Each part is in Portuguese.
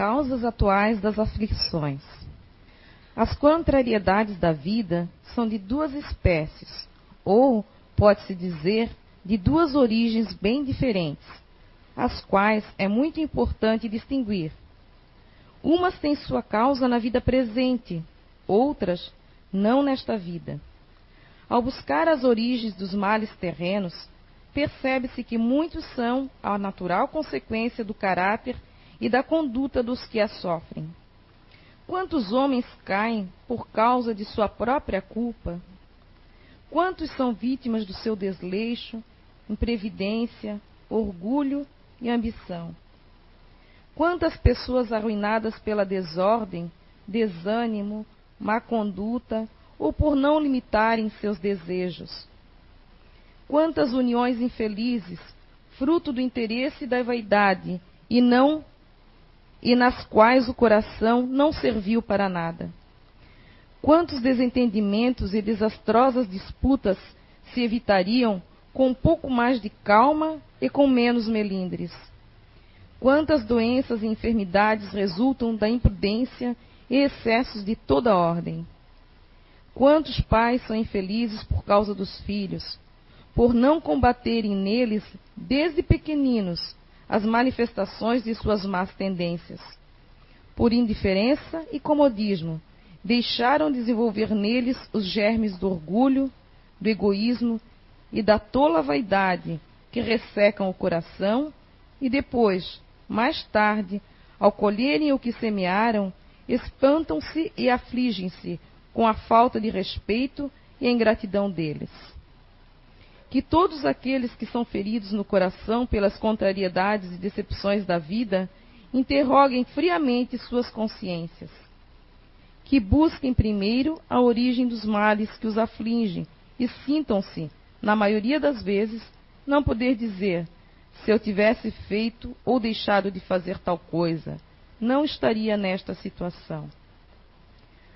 causas atuais das aflições. As contrariedades da vida são de duas espécies, ou, pode-se dizer, de duas origens bem diferentes, as quais é muito importante distinguir. Umas têm sua causa na vida presente, outras não nesta vida. Ao buscar as origens dos males terrenos, percebe-se que muitos são a natural consequência do caráter e da conduta dos que a sofrem. Quantos homens caem por causa de sua própria culpa? Quantos são vítimas do seu desleixo, imprevidência, orgulho e ambição? Quantas pessoas arruinadas pela desordem, desânimo, má conduta ou por não limitarem seus desejos? Quantas uniões infelizes, fruto do interesse e da vaidade, e não e nas quais o coração não serviu para nada. Quantos desentendimentos e desastrosas disputas se evitariam com um pouco mais de calma e com menos melindres? Quantas doenças e enfermidades resultam da imprudência e excessos de toda ordem? Quantos pais são infelizes por causa dos filhos, por não combaterem neles, desde pequeninos, as manifestações de suas más tendências. Por indiferença e comodismo, deixaram desenvolver neles os germes do orgulho, do egoísmo e da tola vaidade que ressecam o coração e depois, mais tarde, ao colherem o que semearam, espantam-se e afligem-se com a falta de respeito e a ingratidão deles que todos aqueles que são feridos no coração pelas contrariedades e decepções da vida interroguem friamente suas consciências. Que busquem primeiro a origem dos males que os afligem e sintam-se, na maioria das vezes, não poder dizer: se eu tivesse feito ou deixado de fazer tal coisa, não estaria nesta situação.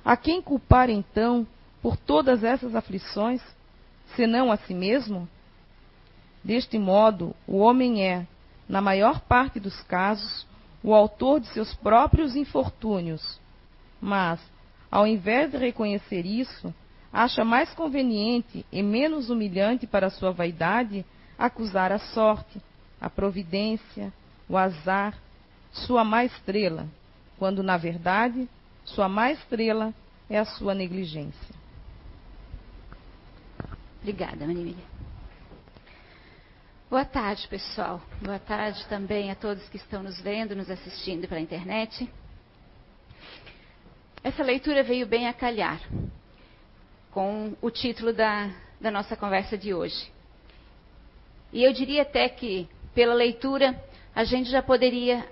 A quem culpar então por todas essas aflições? senão a si mesmo? Deste modo, o homem é, na maior parte dos casos, o autor de seus próprios infortúnios. Mas, ao invés de reconhecer isso, acha mais conveniente e menos humilhante para sua vaidade acusar a sorte, a providência, o azar, sua má estrela, quando na verdade sua má estrela é a sua negligência. Obrigada, Maria. Boa tarde, pessoal. Boa tarde também a todos que estão nos vendo, nos assistindo pela internet. Essa leitura veio bem a calhar com o título da, da nossa conversa de hoje. E eu diria até que, pela leitura, a gente já poderia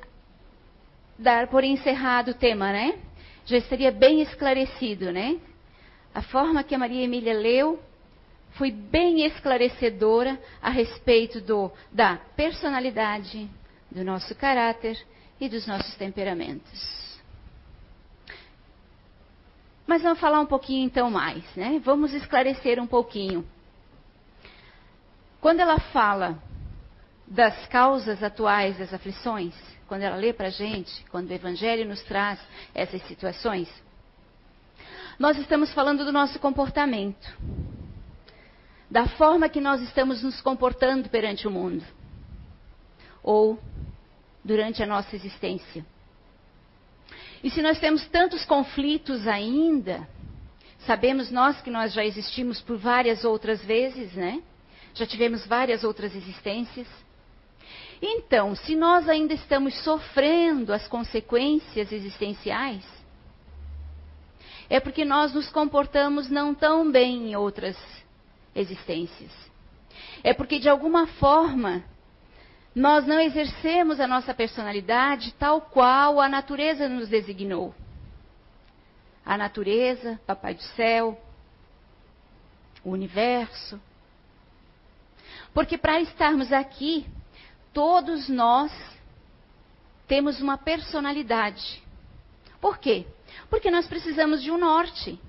dar por encerrado o tema, né? Já estaria bem esclarecido, né? A forma que a Maria Emília leu foi bem esclarecedora a respeito do, da personalidade, do nosso caráter e dos nossos temperamentos. Mas vamos falar um pouquinho então mais, né? Vamos esclarecer um pouquinho. Quando ela fala das causas atuais das aflições, quando ela lê para a gente, quando o Evangelho nos traz essas situações, nós estamos falando do nosso comportamento da forma que nós estamos nos comportando perante o mundo ou durante a nossa existência. E se nós temos tantos conflitos ainda, sabemos nós que nós já existimos por várias outras vezes, né? Já tivemos várias outras existências. Então, se nós ainda estamos sofrendo as consequências existenciais, é porque nós nos comportamos não tão bem em outras existências. É porque, de alguma forma, nós não exercemos a nossa personalidade tal qual a natureza nos designou. A natureza, Papai do Céu, o universo. Porque para estarmos aqui, todos nós temos uma personalidade. Por quê? Porque nós precisamos de um norte.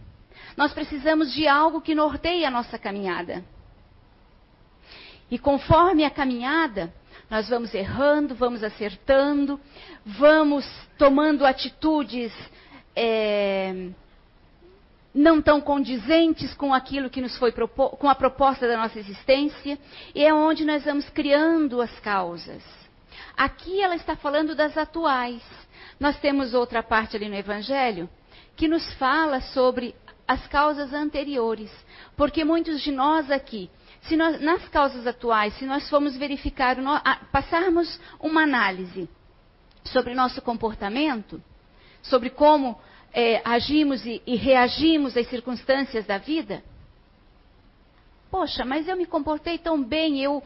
Nós precisamos de algo que norteie a nossa caminhada. E conforme a caminhada, Nós vamos errando, vamos acertando, vamos tomando atitudes é, não tão condizentes com aquilo que nos foi com a proposta da nossa existência, e é onde nós vamos criando as causas. Aqui ela está falando das atuais. Nós temos outra parte ali no Evangelho que nos fala sobre as causas anteriores, porque muitos de nós aqui, se nós, nas causas atuais, se nós formos verificar, passarmos uma análise sobre nosso comportamento, sobre como é, agimos e, e reagimos às circunstâncias da vida? Poxa, mas eu me comportei tão bem, eu,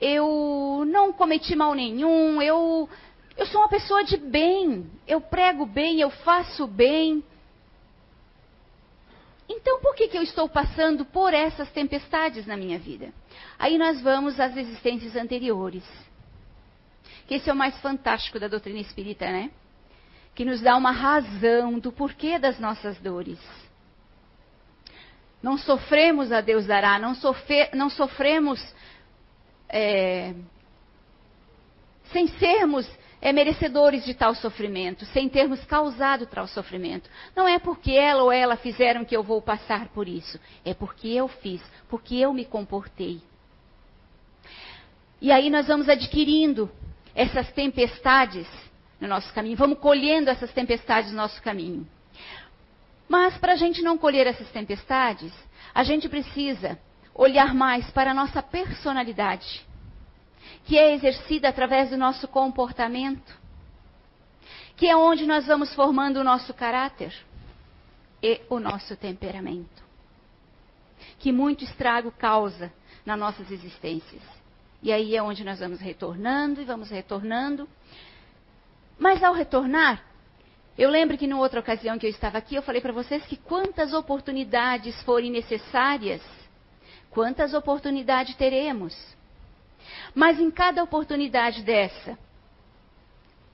eu não cometi mal nenhum, eu, eu sou uma pessoa de bem, eu prego bem, eu faço bem. Então, por que, que eu estou passando por essas tempestades na minha vida? Aí nós vamos às existências anteriores. Que esse é o mais fantástico da doutrina espírita, né? que nos dá uma razão do porquê das nossas dores. Não sofremos a Deus dará, não, sofre, não sofremos é, sem sermos é, merecedores de tal sofrimento, sem termos causado tal sofrimento. Não é porque ela ou ela fizeram que eu vou passar por isso, é porque eu fiz, porque eu me comportei. E aí nós vamos adquirindo essas tempestades no nosso caminho, vamos colhendo essas tempestades no nosso caminho. Mas para a gente não colher essas tempestades, a gente precisa olhar mais para a nossa personalidade, que é exercida através do nosso comportamento, que é onde nós vamos formando o nosso caráter e o nosso temperamento, que muito estrago causa nas nossas existências. E aí é onde nós vamos retornando e vamos retornando mas ao retornar, eu lembro que numa outra ocasião que eu estava aqui, eu falei para vocês que quantas oportunidades forem necessárias, quantas oportunidades teremos. Mas em cada oportunidade dessa,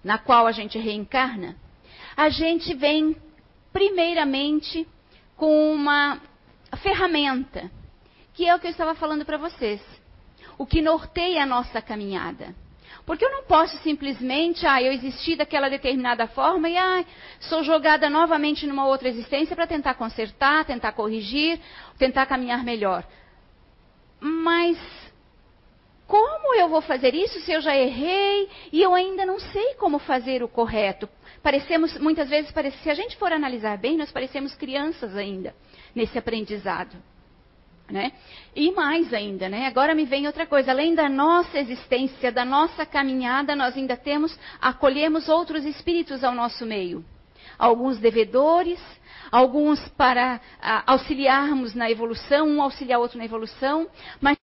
na qual a gente reencarna, a gente vem primeiramente com uma ferramenta, que é o que eu estava falando para vocês. O que norteia a nossa caminhada. Porque eu não posso simplesmente, ah, eu existi daquela determinada forma e ah, sou jogada novamente numa outra existência para tentar consertar, tentar corrigir, tentar caminhar melhor. Mas como eu vou fazer isso se eu já errei e eu ainda não sei como fazer o correto? Parecemos, muitas vezes, se a gente for analisar bem, nós parecemos crianças ainda nesse aprendizado. Né? E mais ainda, né? agora me vem outra coisa, além da nossa existência, da nossa caminhada, nós ainda temos, acolhemos outros espíritos ao nosso meio. Alguns devedores, alguns para a, auxiliarmos na evolução, um auxiliar outro na evolução, mas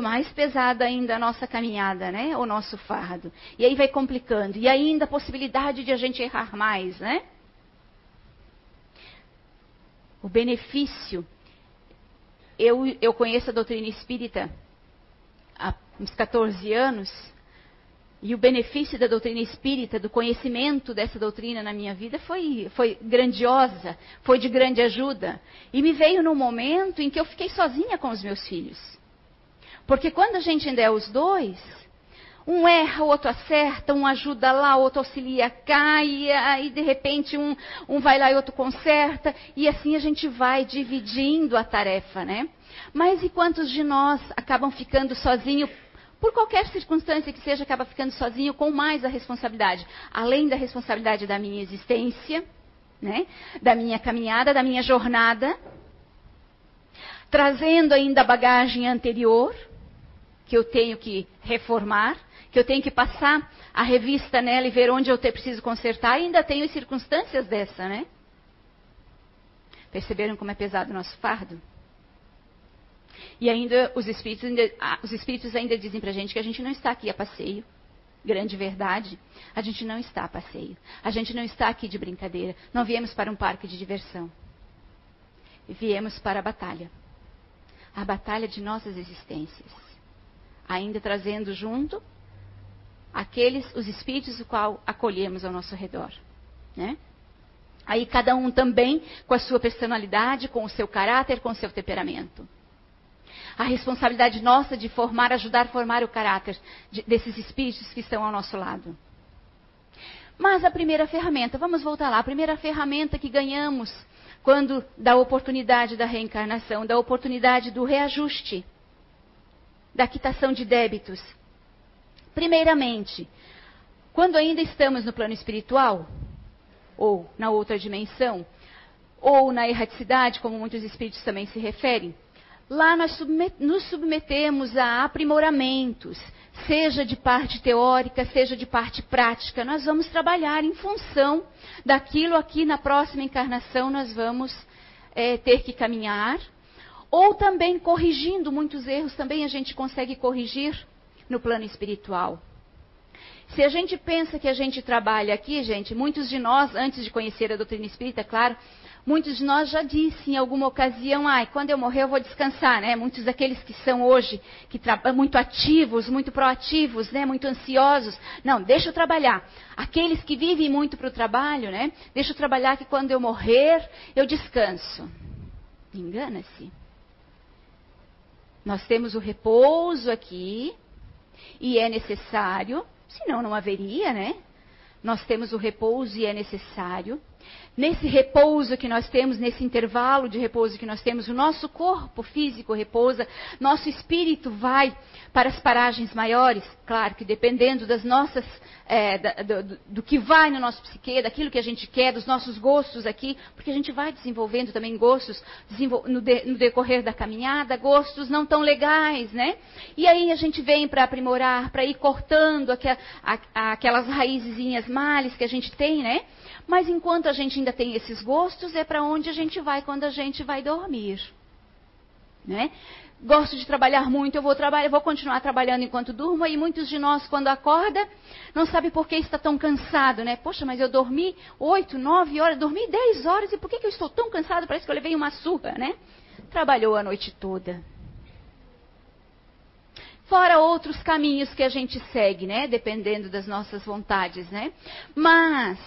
mais pesada ainda a nossa caminhada, né? O nosso fardo. E aí vai complicando. E ainda a possibilidade de a gente errar mais, né? o benefício. Eu, eu conheço a doutrina espírita há uns 14 anos, e o benefício da doutrina espírita, do conhecimento dessa doutrina na minha vida foi, foi grandiosa, foi de grande ajuda. E me veio num momento em que eu fiquei sozinha com os meus filhos. Porque quando a gente ainda é os dois, um erra, o outro acerta, um ajuda lá, o outro auxilia cá, e aí de repente um, um vai lá e outro conserta, e assim a gente vai dividindo a tarefa, né? Mas e quantos de nós acabam ficando sozinho, por qualquer circunstância que seja, acaba ficando sozinho com mais a responsabilidade, além da responsabilidade da minha existência, né? Da minha caminhada, da minha jornada, trazendo ainda a bagagem anterior, que eu tenho que reformar, que eu tenho que passar a revista nela e ver onde eu preciso consertar, e ainda tenho circunstâncias dessa, né? Perceberam como é pesado o nosso fardo? E ainda os espíritos ainda, ah, os espíritos ainda dizem para a gente que a gente não está aqui a passeio. Grande verdade. A gente não está a passeio. A gente não está aqui de brincadeira. Não viemos para um parque de diversão. Viemos para a batalha. A batalha de nossas existências. Ainda trazendo junto aqueles, os espíritos o qual acolhemos ao nosso redor. Né? Aí cada um também com a sua personalidade, com o seu caráter, com o seu temperamento. a responsabilidade nossa de formar, ajudar a formar o caráter de, desses espíritos que estão ao nosso lado. Mas a primeira ferramenta, vamos voltar lá, a primeira ferramenta que ganhamos quando da oportunidade da reencarnação, da oportunidade do reajuste, da quitação de débitos. Primeiramente, quando ainda estamos no plano espiritual, ou na outra dimensão, ou na erraticidade, como muitos espíritos também se referem, lá nós nos submetemos a aprimoramentos, seja de parte teórica, seja de parte prática. Nós vamos trabalhar em função daquilo aqui na próxima encarnação nós vamos é, ter que caminhar, ou também corrigindo muitos erros, também a gente consegue corrigir no plano espiritual. Se a gente pensa que a gente trabalha aqui, gente, muitos de nós, antes de conhecer a doutrina espírita, claro, Muitos de nós já disse em alguma ocasião, ai, quando eu morrer eu vou descansar, né? Muitos daqueles que são hoje que muito ativos, muito proativos, né? Muito ansiosos, não, deixa eu trabalhar. Aqueles que vivem muito para o trabalho, né? Deixa eu trabalhar que quando eu morrer eu descanso. Engana-se. Nós temos o repouso aqui e é necessário, senão não haveria, né? Nós temos o repouso e é necessário nesse repouso que nós temos, nesse intervalo de repouso que nós temos, o nosso corpo físico repousa, nosso espírito vai para as paragens maiores, claro que dependendo das nossas, é, da, do, do, que vai no nosso psique, daquilo que a gente quer, dos nossos gostos aqui, porque a gente vai desenvolvendo também gostos no, de, no decorrer da caminhada, gostos não tão legais, né? E aí a gente vem para aprimorar, para ir cortando aqua, a, aquelas raizinhas males que a gente tem, né? Mas enquanto a gente ainda tem esses gostos, é para onde a gente vai quando a gente vai dormir. Né? Gosto de trabalhar muito, eu vou, trabalhar, vou continuar trabalhando enquanto durmo, e muitos de nós, quando acorda, não sabe por que está tão cansado, né? Poxa, mas eu dormi oito, nove horas, dormi dez horas, e por que, que eu estou tão cansado? Parece que eu levei uma surra, né? Trabalhou a noite toda. Fora outros caminhos que a gente segue, né? Dependendo das nossas vontades, né? Mas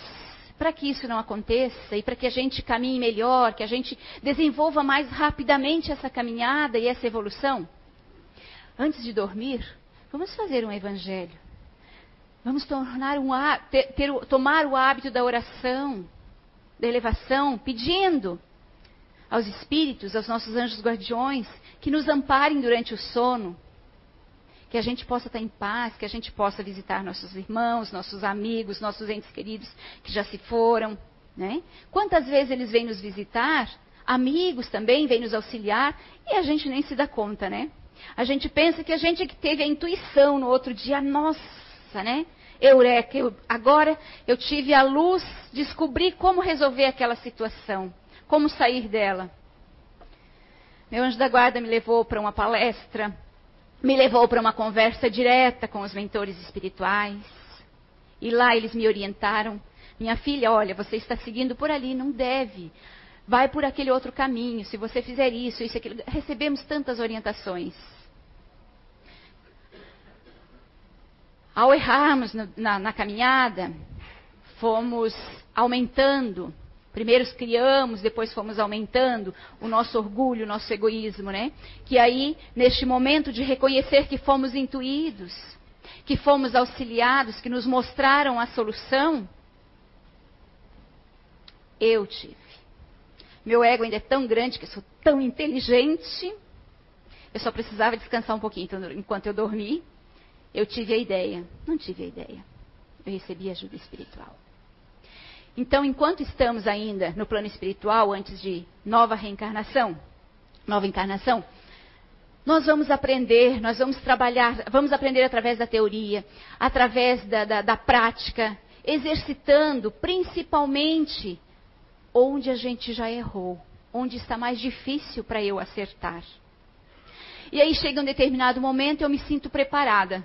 para que isso não aconteça e para que a gente caminhe melhor, que a gente desenvolva mais rapidamente essa caminhada e essa evolução, antes de dormir, vamos fazer um evangelho. Vamos tornar um, ter, ter, tomar o hábito da oração, da elevação, pedindo aos espíritos, aos nossos anjos guardiões, que nos amparem durante o sono, que a gente possa estar em paz, que a gente possa visitar nossos irmãos, nossos amigos, nossos entes queridos que já se foram. Né? Quantas vezes eles vêm nos visitar, amigos também vêm nos auxiliar, e a gente nem se dá conta, né? A gente pensa que a gente que teve a intuição no outro dia, nossa, né? Eureka, eu, agora eu tive a luz, descobri como resolver aquela situação, como sair dela. Meu anjo da guarda me levou para uma palestra me levou para uma conversa direta com os mentores espirituais. E lá eles me orientaram. Minha filha, olha, você está seguindo por ali, não deve. Vai por aquele outro caminho. Se você fizer isso, isso, aquilo. Recebemos tantas orientações. Ao errarmos no, na, na caminhada, fomos aumentando Primeiro criamos, depois fomos aumentando o nosso orgulho, o nosso egoísmo, né? Que aí, neste momento de reconhecer que fomos intuídos, que fomos auxiliados, que nos mostraram a solução, eu tive. Meu ego ainda é tão grande, que eu sou tão inteligente. Eu só precisava descansar um pouquinho. Então, enquanto eu dormi, eu tive a ideia. Não tive a ideia. Eu recebi ajuda espiritual. Então, enquanto estamos ainda no plano espiritual, antes de nova reencarnação, nova encarnação, nós vamos aprender, nós vamos trabalhar, vamos aprender através da teoria, através da, da, da prática, exercitando principalmente onde a gente já errou, onde está mais difícil para eu acertar. E aí chega um determinado momento e eu me sinto preparada.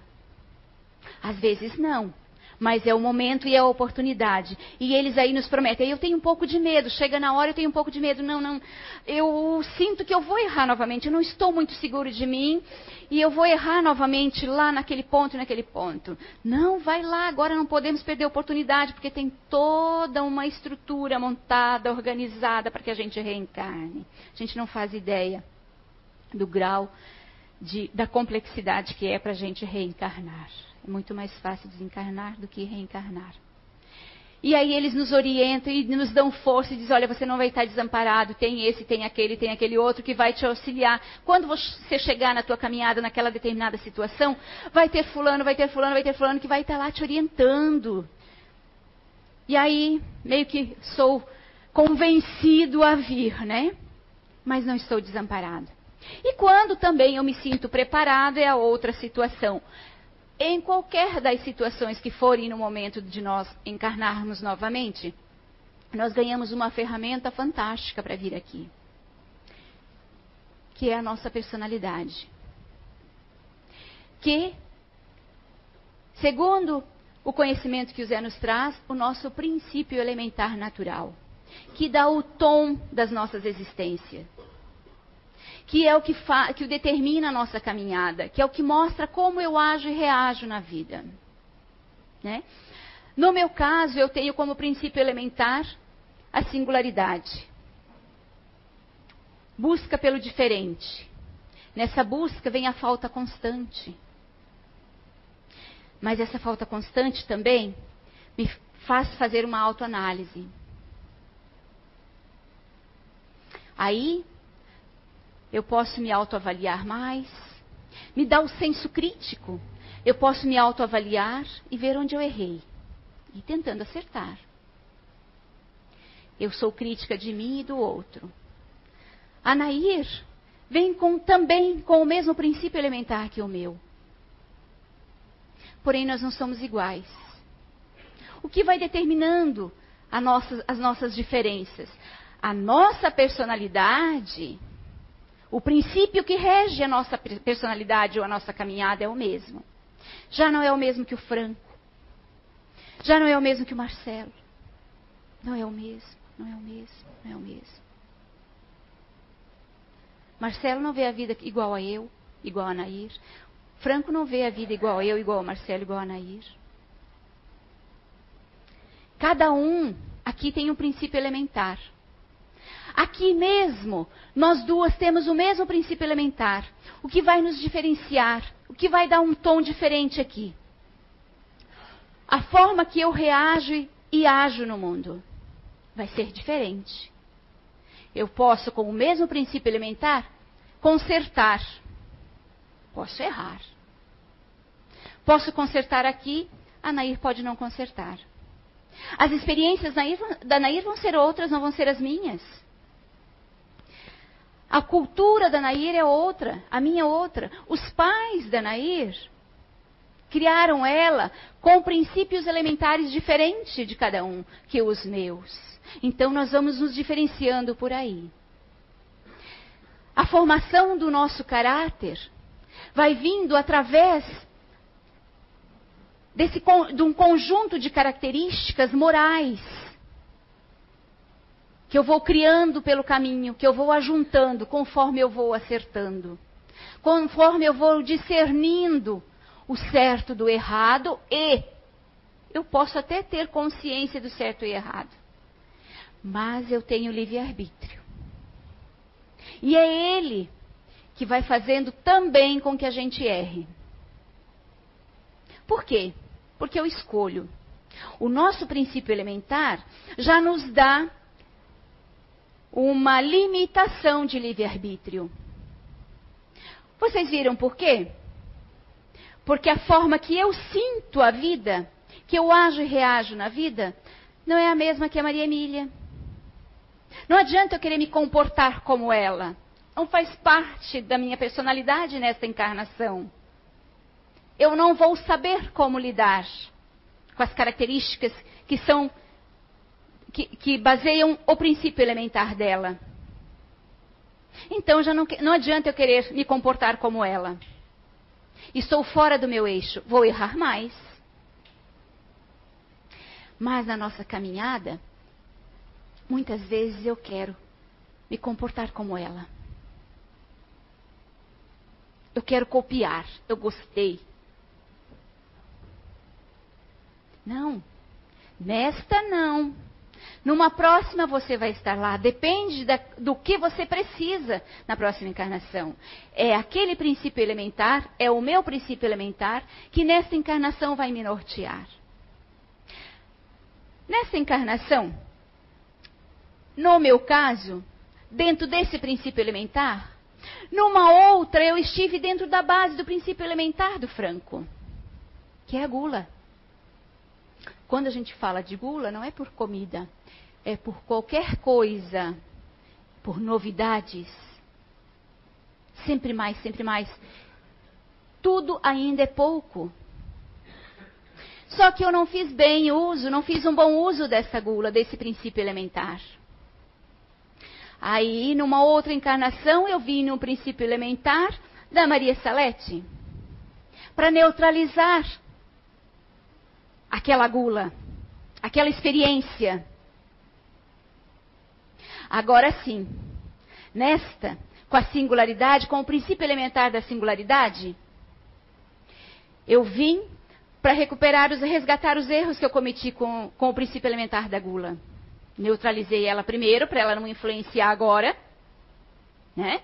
Às vezes não mas é o momento e é a oportunidade. E eles aí nos prometem. Eu tenho um pouco de medo, chega na hora eu tenho um pouco de medo. Não, não. Eu sinto que eu vou errar novamente, eu não estou muito seguro de mim e eu vou errar novamente lá naquele ponto e naquele ponto. Não, vai lá, agora não podemos perder a oportunidade, porque tem toda uma estrutura montada, organizada para que a gente reencarne. A gente não faz ideia do grau de, da complexidade que é para a gente reencarnar. É muito mais fácil desencarnar do que reencarnar. E aí eles nos orientam e nos dão força e dizem, olha, você não vai estar desamparado, tem esse, tem aquele, tem aquele outro que vai te auxiliar. Quando você chegar na tua caminhada naquela determinada situação, vai ter fulano, vai ter fulano, vai ter fulano que vai estar lá te orientando. E aí, meio que sou convencido a vir, né? Mas não estou desamparado. E quando também eu me sinto preparado é a outra situação em qualquer das situações que forem no momento de nós encarnarmos novamente, nós ganhamos uma ferramenta fantástica para vir aqui, que é a nossa personalidade. Que, segundo o conhecimento que o Zé nos traz, o nosso princípio elementar natural, que dá o tom das nossas existências que é o que, que determina a nossa caminhada, que é o que mostra como eu ajo e reajo na vida. Né? No meu caso, eu tenho como princípio elementar a singularidade. Busca pelo diferente. Nessa busca vem a falta constante. Mas essa falta constante também me faz fazer uma autoanálise. Aí eu posso me autoavaliar mais, me dá o senso crítico. Eu posso me autoavaliar e ver onde eu errei e tentando acertar. Eu sou crítica de mim e do outro. A Nair vem com, também com o mesmo princípio elementar que o meu. Porém, nós não somos iguais. O que vai determinando nossa, as nossas diferenças? A nossa personalidade o princípio que rege a nossa personalidade ou a nossa caminhada é o mesmo. Já não é o mesmo que o Franco. Já não é o mesmo que o Marcelo. Não é o mesmo, não é o mesmo, não é o mesmo. Marcelo não vê a vida igual a eu, igual a Nair. Franco não vê a vida igual a eu, igual a Marcelo, igual a Nair. Cada um aqui tem um princípio elementar. Aqui mesmo, nós duas temos o mesmo princípio elementar. O que vai nos diferenciar? O que vai dar um tom diferente aqui? A forma que eu reajo e ajo no mundo vai ser diferente. Eu posso, com o mesmo princípio elementar, consertar. Posso errar. Posso consertar aqui, a Nair pode não consertar. As experiências da Nair vão ser outras, não vão ser as minhas. A cultura da Nair é outra, a minha é outra. Os pais da Nair criaram ela com princípios elementares diferentes de cada um que os meus. Então nós vamos nos diferenciando por aí. A formação do nosso caráter vai vindo através desse, de um conjunto de características morais que eu vou criando pelo caminho, que eu vou ajuntando conforme eu vou acertando, conforme eu vou discernindo o certo do errado e eu posso até ter consciência do certo e errado, mas eu tenho livre-arbítrio. E é ele que vai fazendo também com que a gente erre. Por quê? Porque eu escolho. O nosso princípio elementar já nos dá uma limitação de livre-arbítrio. Vocês viram por quê? Porque a forma que eu sinto a vida, que eu ajo e reajo na vida, não é a mesma que a Maria Emília. Não adianta eu querer me comportar como ela. Não faz parte da minha personalidade nesta encarnação. Eu não vou saber como lidar com as características que são que, que baseiam o princípio elementar dela. Então já não, não adianta eu querer me comportar como ela. Estou fora do meu eixo, vou errar mais. Mas na nossa caminhada, muitas vezes eu quero me comportar como ela. Eu quero copiar, eu gostei. Não, nesta não. Numa próxima você vai estar lá. Depende da, do que você precisa na próxima encarnação. É aquele princípio elementar, é o meu princípio elementar, que nesta encarnação vai me nortear. Nessa encarnação, no meu caso, dentro desse princípio elementar, numa outra eu estive dentro da base do princípio elementar do Franco, que é a gula. Quando a gente fala de gula, não é por comida, é por qualquer coisa, por novidades. Sempre mais, sempre mais. Tudo ainda é pouco. Só que eu não fiz bem uso, não fiz um bom uso dessa gula, desse princípio elementar. Aí, numa outra encarnação, eu vim no princípio elementar da Maria Salete para neutralizar aquela gula, aquela experiência. Agora sim, nesta, com a singularidade, com o princípio elementar da singularidade, eu vim para recuperar os, resgatar os erros que eu cometi com, com o princípio elementar da gula. Neutralizei ela primeiro, para ela não influenciar agora. Né?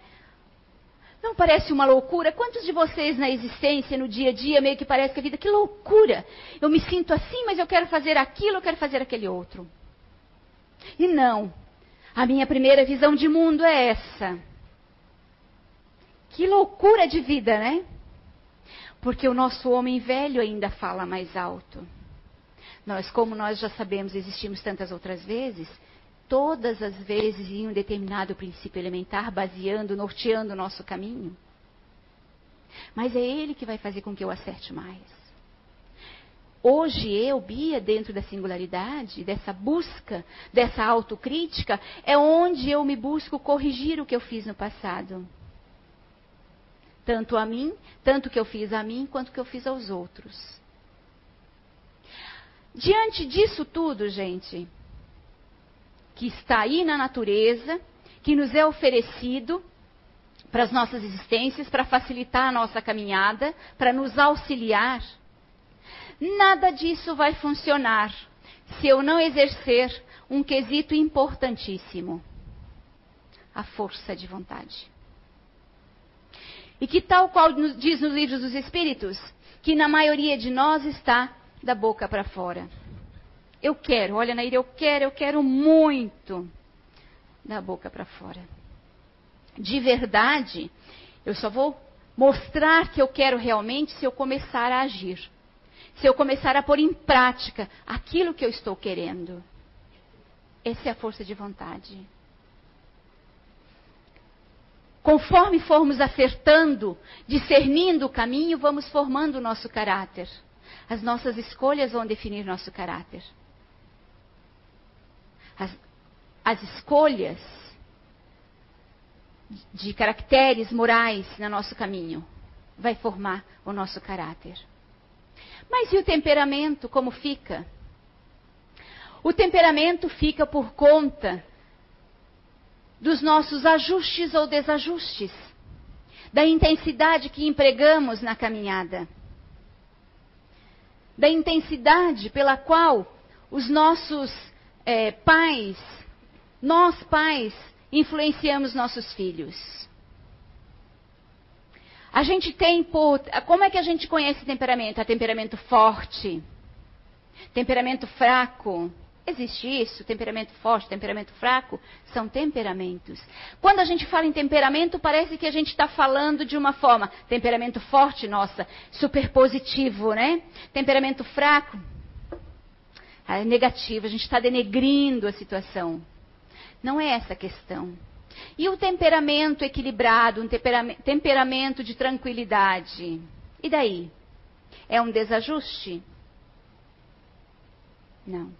Não parece uma loucura? Quantos de vocês na existência, no dia a dia, meio que parece que a vida, que loucura! Eu me sinto assim, mas eu quero fazer aquilo, eu quero fazer aquele outro. E não. A minha primeira visão de mundo é essa. Que loucura de vida, né? Porque o nosso homem velho ainda fala mais alto. Nós, como nós já sabemos, existimos tantas outras vezes, todas as vezes em um determinado princípio elementar, baseando, norteando o nosso caminho. Mas é ele que vai fazer com que eu acerte mais. Hoje eu, Bia, dentro da singularidade, dessa busca, dessa autocrítica, é onde eu me busco corrigir o que eu fiz no passado. Tanto a mim, tanto que eu fiz a mim, quanto que eu fiz aos outros. Diante disso tudo, gente, que está aí na natureza, que nos é oferecido para as nossas existências, para facilitar a nossa caminhada, para nos auxiliar, nada disso vai funcionar se eu não exercer um quesito importantíssimo: a força de vontade. E que tal qual diz nos livros dos Espíritos, que na maioria de nós está da boca para fora. Eu quero, olha Nair, eu quero, eu quero muito da boca para fora. De verdade, eu só vou mostrar que eu quero realmente se eu começar a agir. Se eu começar a pôr em prática aquilo que eu estou querendo. Essa é a força de vontade. Conforme formos acertando, discernindo o caminho, vamos formando o nosso caráter. As nossas escolhas vão definir nosso caráter. As, as escolhas de caracteres morais no nosso caminho vai formar o nosso caráter. Mas e o temperamento, como fica? O temperamento fica por conta dos nossos ajustes ou desajustes, da intensidade que empregamos na caminhada da intensidade pela qual os nossos é, pais, nós pais, influenciamos nossos filhos. A gente tem. Como é que a gente conhece temperamento? Temperamento forte, temperamento fraco, Existe isso, temperamento forte, temperamento fraco, são temperamentos. Quando a gente fala em temperamento, parece que a gente está falando de uma forma, temperamento forte, nossa, super positivo, né? Temperamento fraco, é negativo, a gente está denegrindo a situação. Não é essa a questão. E o temperamento equilibrado, um temperamento, temperamento de tranquilidade? E daí? É um desajuste? Não.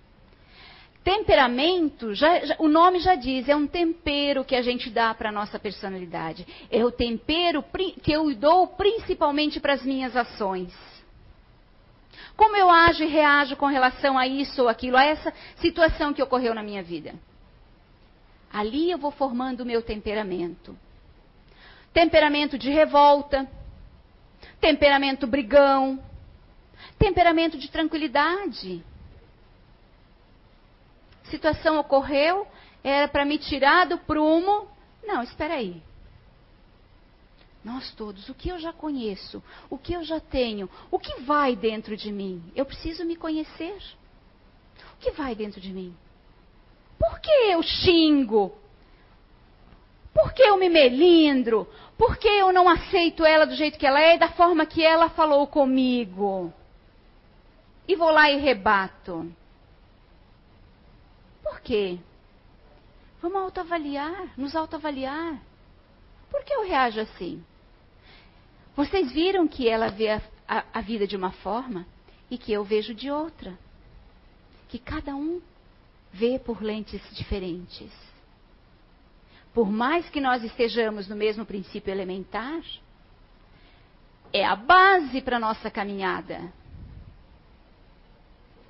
Temperamento, já, já, o nome já diz, é um tempero que a gente dá para a nossa personalidade. É o tempero que eu dou principalmente para as minhas ações. Como eu ajo e reajo com relação a isso ou aquilo, a essa situação que ocorreu na minha vida. Ali eu vou formando o meu temperamento. Temperamento de revolta, temperamento brigão, temperamento de tranquilidade situação ocorreu, era para me tirar do prumo. Não, espera aí. Nós todos, o que eu já conheço, o que eu já tenho, o que vai dentro de mim? Eu preciso me conhecer. O que vai dentro de mim? Por que eu xingo? Por que eu me melindro? Por que eu não aceito ela do jeito que ela é e da forma que ela falou comigo? E vou lá e rebato. Por quê? Vamos autoavaliar, nos autoavaliar. Por que eu reajo assim? Vocês viram que ela vê a, a, a vida de uma forma e que eu vejo de outra. Que cada um vê por lentes diferentes. Por mais que nós estejamos no mesmo princípio elementar, é a base para a nossa caminhada.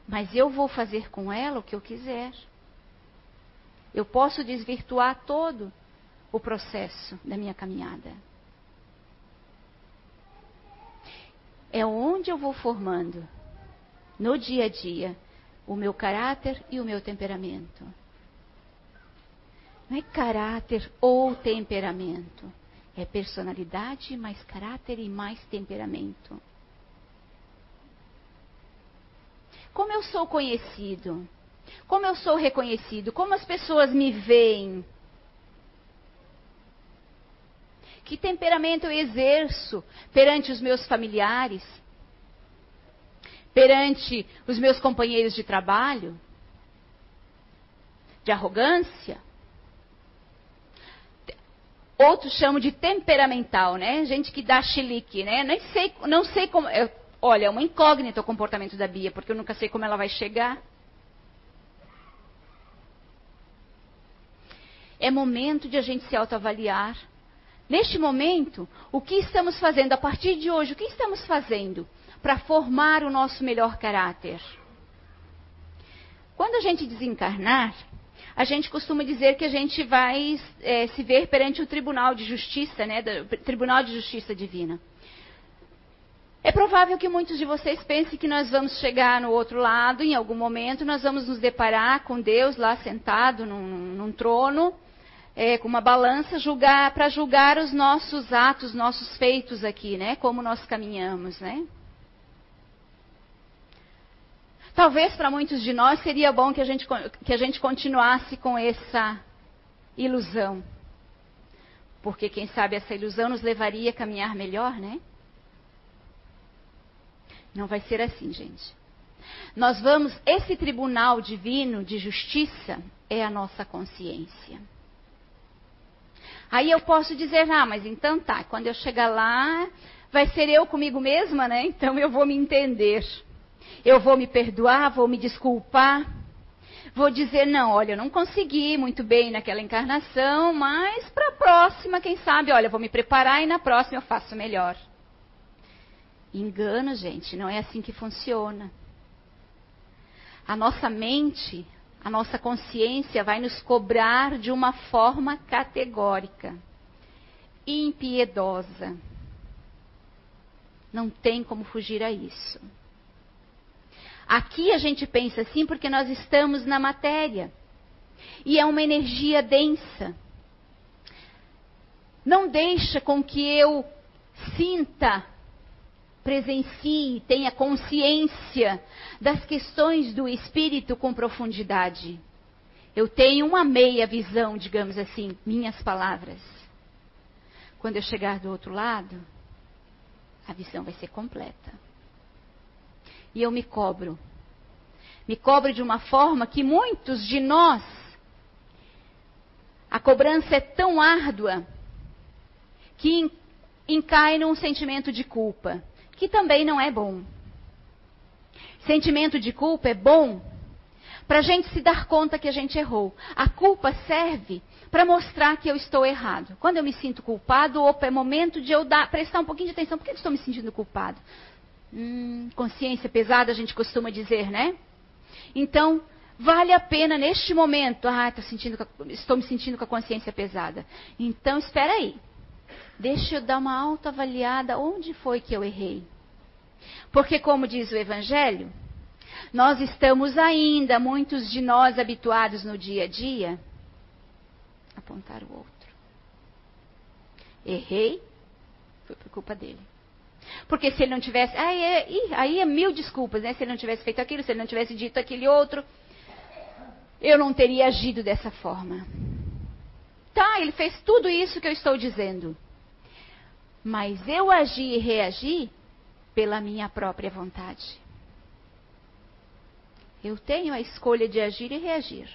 Mas eu vou fazer com ela o que eu quiser. Eu posso desvirtuar todo o processo da minha caminhada. É onde eu vou formando, no dia a dia, o meu caráter e o meu temperamento. Não é caráter ou temperamento. É personalidade mais caráter e mais temperamento. Como eu sou conhecido? Como eu sou reconhecido? Como as pessoas me veem? Que temperamento eu exerço perante os meus familiares? Perante os meus companheiros de trabalho? De arrogância? Outros chamam de temperamental, né? Gente que dá chilique, né? Nem sei, não sei como. Eu, olha, é uma incógnita o comportamento da Bia, porque eu nunca sei como ela vai chegar. É momento de a gente se autoavaliar. Neste momento, o que estamos fazendo a partir de hoje? O que estamos fazendo para formar o nosso melhor caráter? Quando a gente desencarnar, a gente costuma dizer que a gente vai é, se ver perante o Tribunal de Justiça, né, Tribunal de Justiça Divina. É provável que muitos de vocês pensem que nós vamos chegar no outro lado, em algum momento, nós vamos nos deparar com Deus lá sentado num, num trono, é, com uma balança julgar para julgar os nossos atos, nossos feitos aqui, né? Como nós caminhamos, né? Talvez para muitos de nós seria bom que a gente, que a gente continuasse com essa ilusão. Porque quem sabe essa ilusão nos levaria a caminhar melhor, né? Não vai ser assim, gente. Nós vamos, esse tribunal divino de justiça é a nossa consciência. Aí eu posso dizer, ah, mas então tá, quando eu chegar lá, vai ser eu comigo mesma, né? Então eu vou me entender. Eu vou me perdoar, vou me desculpar. Vou dizer, não, olha, eu não consegui muito bem naquela encarnação, mas para a próxima, quem sabe, olha, eu vou me preparar e na próxima eu faço melhor. Engano, gente, não é assim que funciona. A nossa mente, a nossa consciência vai nos cobrar de uma forma categórica, impiedosa. Não tem como fugir a isso. Aqui a gente pensa assim porque nós estamos na matéria. E é uma energia densa. Não deixa com que eu sinta presencie, tenha consciência das questões do espírito com profundidade. Eu tenho uma meia visão, digamos assim, minhas palavras. Quando eu chegar do outro lado, a visão vai ser completa. E eu me cobro. Me cobro de uma forma que muitos de nós, a cobrança é tão árdua que encai num sentimento de culpa que também não é bom. Sentimento de culpa é bom para a gente se dar conta que a gente errou. A culpa serve para mostrar que eu estou errado. Quando eu me sinto culpado, opa, é momento de eu dar, prestar um pouquinho de atenção. Por que eu estou me sentindo culpado? Hum, consciência pesada, a gente costuma dizer, né? Então, vale a pena neste momento. Ah, sentindo, estou me sentindo com a consciência pesada. Então, espera aí. Deixa eu dar uma autoavaliada onde foi que eu errei. Porque, como diz o Evangelho, Nós estamos ainda, muitos de nós habituados no dia a dia, apontar o outro. Errei, foi por culpa dele. Porque se ele não tivesse. Aí é, aí é mil desculpas, né? Se ele não tivesse feito aquilo, se ele não tivesse dito aquele outro, eu não teria agido dessa forma. Tá, ele fez tudo isso que eu estou dizendo. Mas eu agi e reagi pela minha própria vontade. Eu tenho a escolha de agir e reagir.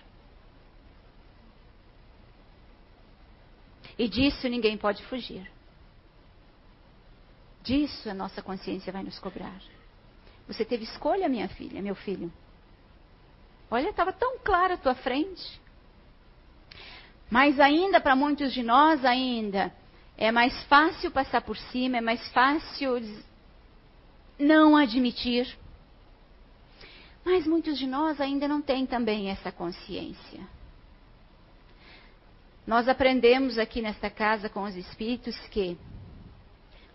E disso ninguém pode fugir. Disso a nossa consciência vai nos cobrar. Você teve escolha, minha filha, meu filho. Olha, estava tão clara a tua frente. Mas ainda para muitos de nós ainda é mais fácil passar por cima, é mais fácil não admitir. Mas muitos de nós ainda não têm também essa consciência. Nós aprendemos aqui nesta casa com os espíritos que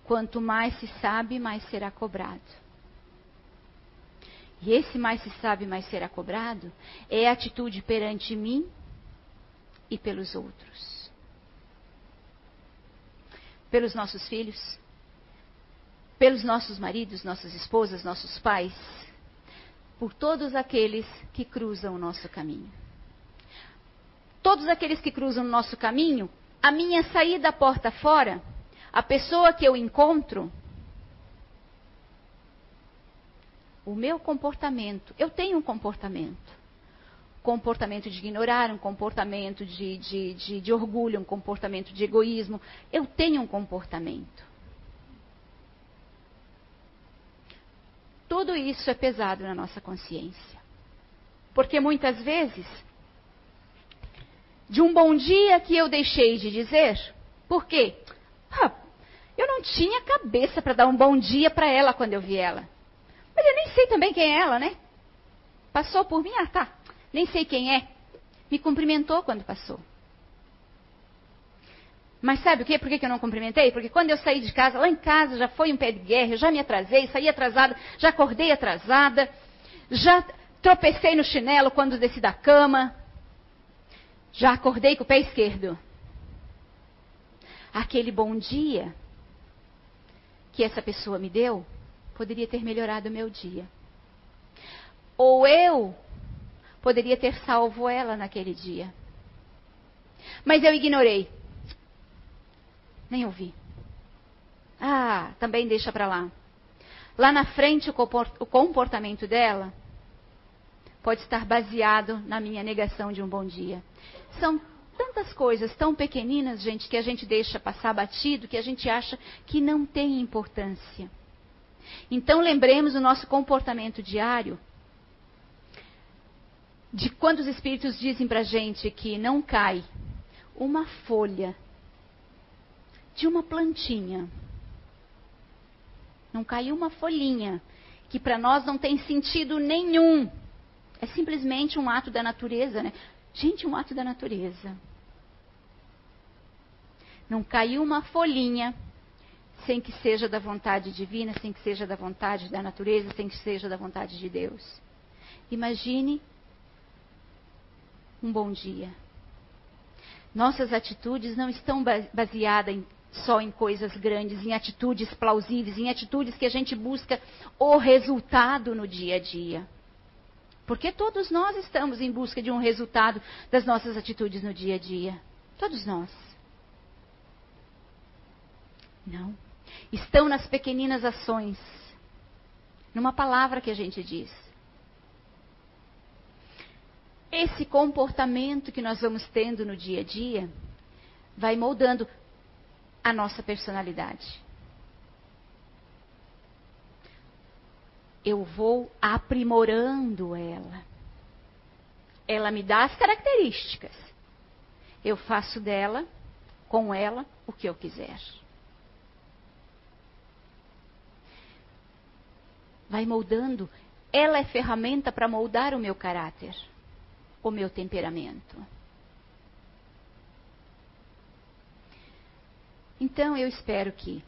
quanto mais se sabe, mais será cobrado. E esse mais se sabe, mais será cobrado é a atitude perante mim e pelos outros. Pelos nossos filhos, pelos nossos maridos, nossas esposas, nossos pais, por todos aqueles que cruzam o nosso caminho todos aqueles que cruzam o nosso caminho, a minha saída porta fora, a pessoa que eu encontro, o meu comportamento, eu tenho um comportamento. Comportamento de ignorar, um comportamento de, de, de, de orgulho, um comportamento de egoísmo. Eu tenho um comportamento. Tudo isso é pesado na nossa consciência. Porque muitas vezes de um bom dia que eu deixei de dizer. Por quê? Ah, eu não tinha cabeça para dar um bom dia para ela quando eu vi ela. Mas eu nem sei também quem é ela, né? Passou por mim, ah tá, nem sei quem é. Me cumprimentou quando passou. Mas sabe o quê? Por que, eu não cumprimentei? Porque quando eu saí de casa, lá em casa já foi um pé de guerra, eu já me atrasei, saí atrasada, já acordei atrasada, já tropecei no chinelo quando desci da cama, já acordei com o pé esquerdo. Aquele bom dia que essa pessoa me deu poderia ter melhorado o meu dia. Ou eu poderia ter salvo ela naquele dia. Mas eu ignorei. Nem ouvi. Ah, também deixa para lá. Lá na frente, o comportamento dela pode estar baseado na minha negação de um bom dia. São tantas coisas tão pequeninas, gente, que a gente deixa passar batido, que a gente acha que não tem importância. Então lembremos o nosso comportamento diário de quando os espíritos dizem para gente que não cai uma folha de uma plantinha. Não cai uma folhinha, que para nós não tem sentido nenhum. É simplesmente um ato da natureza, né? Gente, um ato da natureza. Não caiu uma folhinha sem que seja da vontade divina, sem que seja da vontade da natureza, sem que seja da vontade de Deus. Imagine um bom dia. Nossas atitudes não estão baseadas só em coisas grandes, em atitudes plausíveis, em atitudes que a gente busca o resultado no dia a dia. Porque todos nós estamos em busca de um resultado das nossas atitudes no dia a dia. Todos nós. Não. Estão nas pequeninas ações. Numa palavra que a gente diz. Esse comportamento que nós vamos tendo no dia a dia vai moldando a nossa personalidade. eu vou aprimorando ela. Ela me dá as características. Eu faço dela, com ela, o que eu quiser. Vai moldando. Ela é ferramenta para moldar o meu caráter, o meu temperamento. Então eu espero que,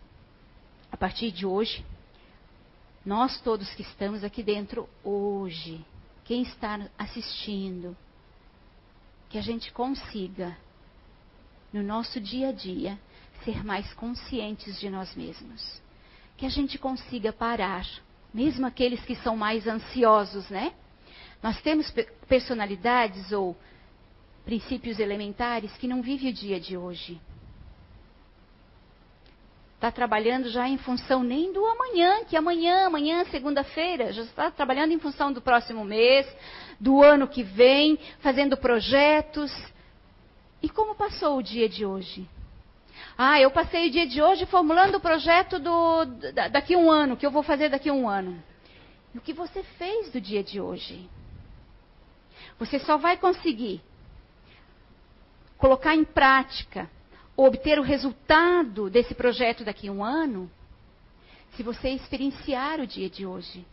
a partir de hoje, nós todos que estamos aqui dentro hoje, quem está assistindo, que a gente consiga, no nosso dia a dia, ser mais conscientes de nós mesmos. Que a gente consiga parar, mesmo aqueles que são mais ansiosos, né? Nós temos personalidades ou princípios elementares que não vivem o dia de hoje. Está trabalhando já em função nem do amanhã, que amanhã, amanhã, segunda-feira, já está trabalhando em função do próximo mês, do ano que vem, fazendo projetos. E como passou o dia de hoje? Ah, eu passei o dia de hoje formulando o projeto do, daqui a um ano, que eu vou fazer daqui a um ano. E o que você fez do dia de hoje? Você só vai conseguir colocar em prática, obter o resultado desse projeto daqui a um ano, se você experienciar o dia de hoje.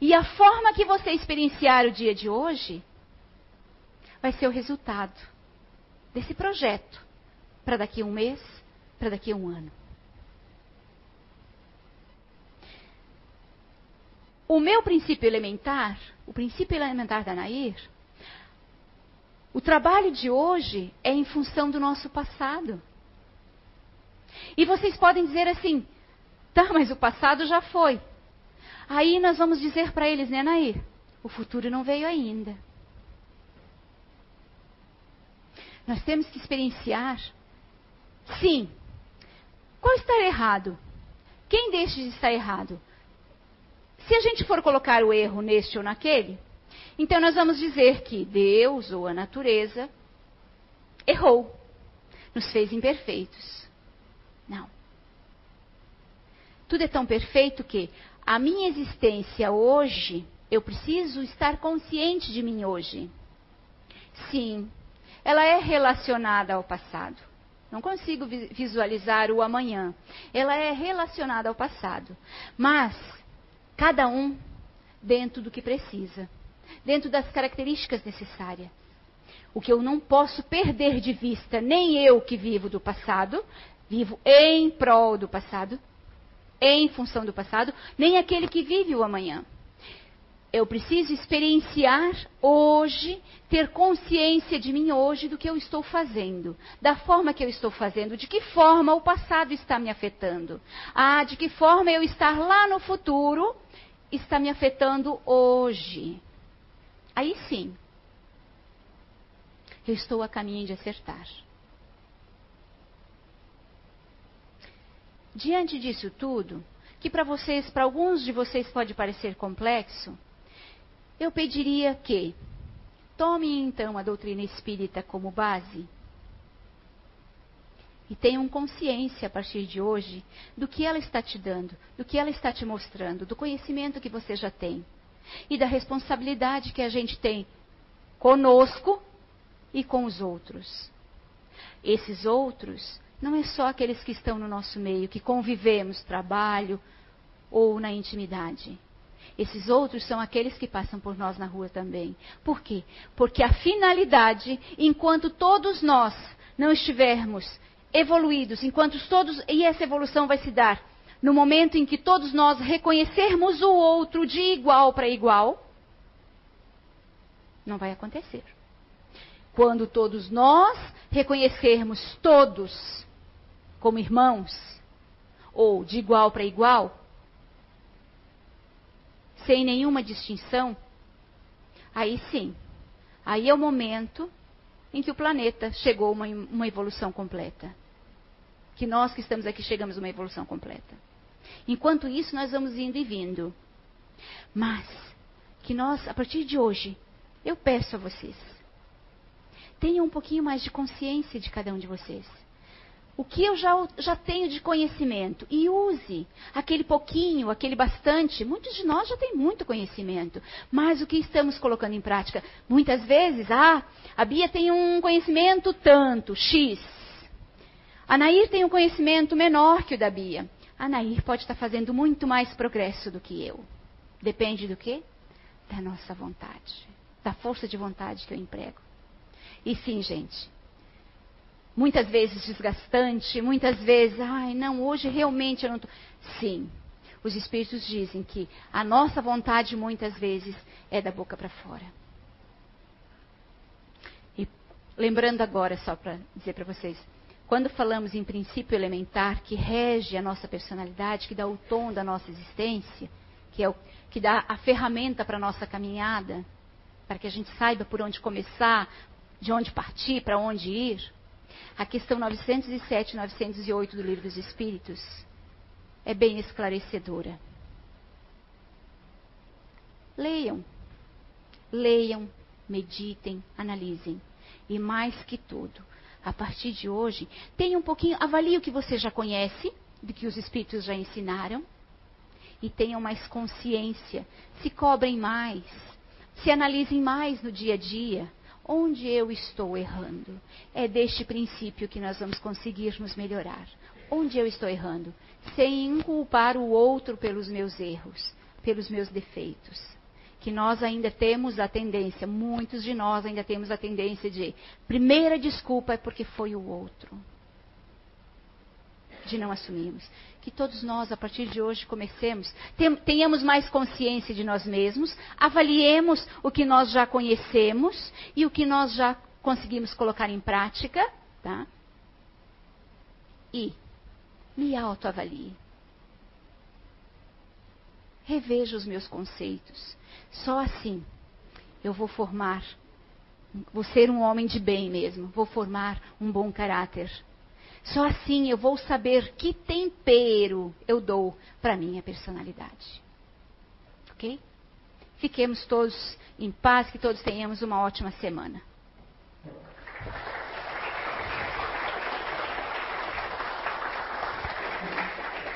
E a forma que você experienciar o dia de hoje vai ser o resultado desse projeto para daqui a um mês, para daqui a um ano. O meu princípio elementar, o princípio elementar da Nair, o trabalho de hoje é em função do nosso passado. E vocês podem dizer assim: tá, mas o passado já foi. Aí nós vamos dizer para eles, né, Nair? O futuro não veio ainda. Nós temos que experienciar. Sim. Qual está errado? Quem deixa de estar errado? Se a gente for colocar o erro neste ou naquele, então nós vamos dizer que Deus ou a natureza errou, nos fez imperfeitos. Não. Tudo é tão perfeito que a minha existência hoje, eu preciso estar consciente de mim hoje. Sim, ela é relacionada ao passado. Não consigo visualizar o amanhã. Ela é relacionada ao passado. Mas, cada um dentro do que precisa dentro das características necessárias. O que eu não posso perder de vista, nem eu que vivo do passado, vivo em prol do passado, em função do passado, nem aquele que vive o amanhã. Eu preciso experienciar hoje, ter consciência de mim hoje do que eu estou fazendo, da forma que eu estou fazendo, de que forma o passado está me afetando. Ah, de que forma eu estar lá no futuro está me afetando hoje. Aí sim, eu estou a caminho de acertar. Diante disso tudo, que para vocês, para alguns de vocês pode parecer complexo, eu pediria que tomem então a doutrina espírita como base e tenham consciência a partir de hoje do que ela está te dando, do que ela está te mostrando, do conhecimento que você já tem e da responsabilidade que a gente tem conosco e com os outros. Esses outros não é só aqueles que estão no nosso meio, que convivemos, trabalho ou na intimidade. Esses outros são aqueles que passam por nós na rua também. Por quê? Porque a finalidade, enquanto todos nós não estivermos evoluídos, enquanto todos, e essa evolução vai se dar no momento em que todos nós reconhecermos o outro de igual para igual, não vai acontecer. Quando todos nós reconhecermos todos como irmãos, ou de igual para igual, sem nenhuma distinção, aí sim, aí é o momento em que o planeta chegou a uma, uma evolução completa. Que nós que estamos aqui chegamos a uma evolução completa. Enquanto isso, nós vamos indo e vindo. Mas, que nós, a partir de hoje, eu peço a vocês, tenham um pouquinho mais de consciência de cada um de vocês. O que eu já, já tenho de conhecimento e use aquele pouquinho, aquele bastante. Muitos de nós já têm muito conhecimento, mas o que estamos colocando em prática? Muitas vezes, ah, a Bia tem um conhecimento tanto, X. A Nair tem um conhecimento menor que o da Bia a Nair pode estar fazendo muito mais progresso do que eu. Depende do quê? Da nossa vontade, da força de vontade que eu emprego. E sim, gente, muitas vezes desgastante, muitas vezes, ai, não, hoje realmente eu não estou. Sim, os espíritos dizem que a nossa vontade muitas vezes é da boca para fora. E lembrando agora, só para dizer para vocês, quando falamos em princípio elementar que rege a nossa personalidade, que dá o tom da nossa existência, que é o que dá a ferramenta para a nossa caminhada, para que a gente saiba por onde começar, de onde partir, para onde ir. A questão 907 e 908 do Livro dos Espíritos é bem esclarecedora. Leiam, leiam, meditem, analisem. E mais que tudo, a partir de hoje, tenha um pouquinho, avalie o que você já conhece, do que os espíritos já ensinaram, e tenham mais consciência. Se cobrem mais, se analisem mais no dia a dia. Onde eu estou errando? É deste princípio que nós vamos conseguir nos melhorar. Onde eu estou errando? Sem culpar o outro pelos meus erros, pelos meus defeitos que nós ainda temos a tendência, muitos de nós ainda temos a tendência de, primeira desculpa é porque foi o outro. De não assumirmos. Que todos nós, a partir de hoje, comecemos, tenhamos mais consciência de nós mesmos, avaliemos o que nós já conhecemos e o que nós já conseguimos colocar em prática, tá? E me autoavalie. Reveja os meus conceitos só assim eu vou formar, vou ser um homem de bem mesmo, vou formar um bom caráter. Só assim eu vou saber que tempero eu dou para minha personalidade. Ok? Fiquemos todos em paz, que todos tenhamos uma ótima semana.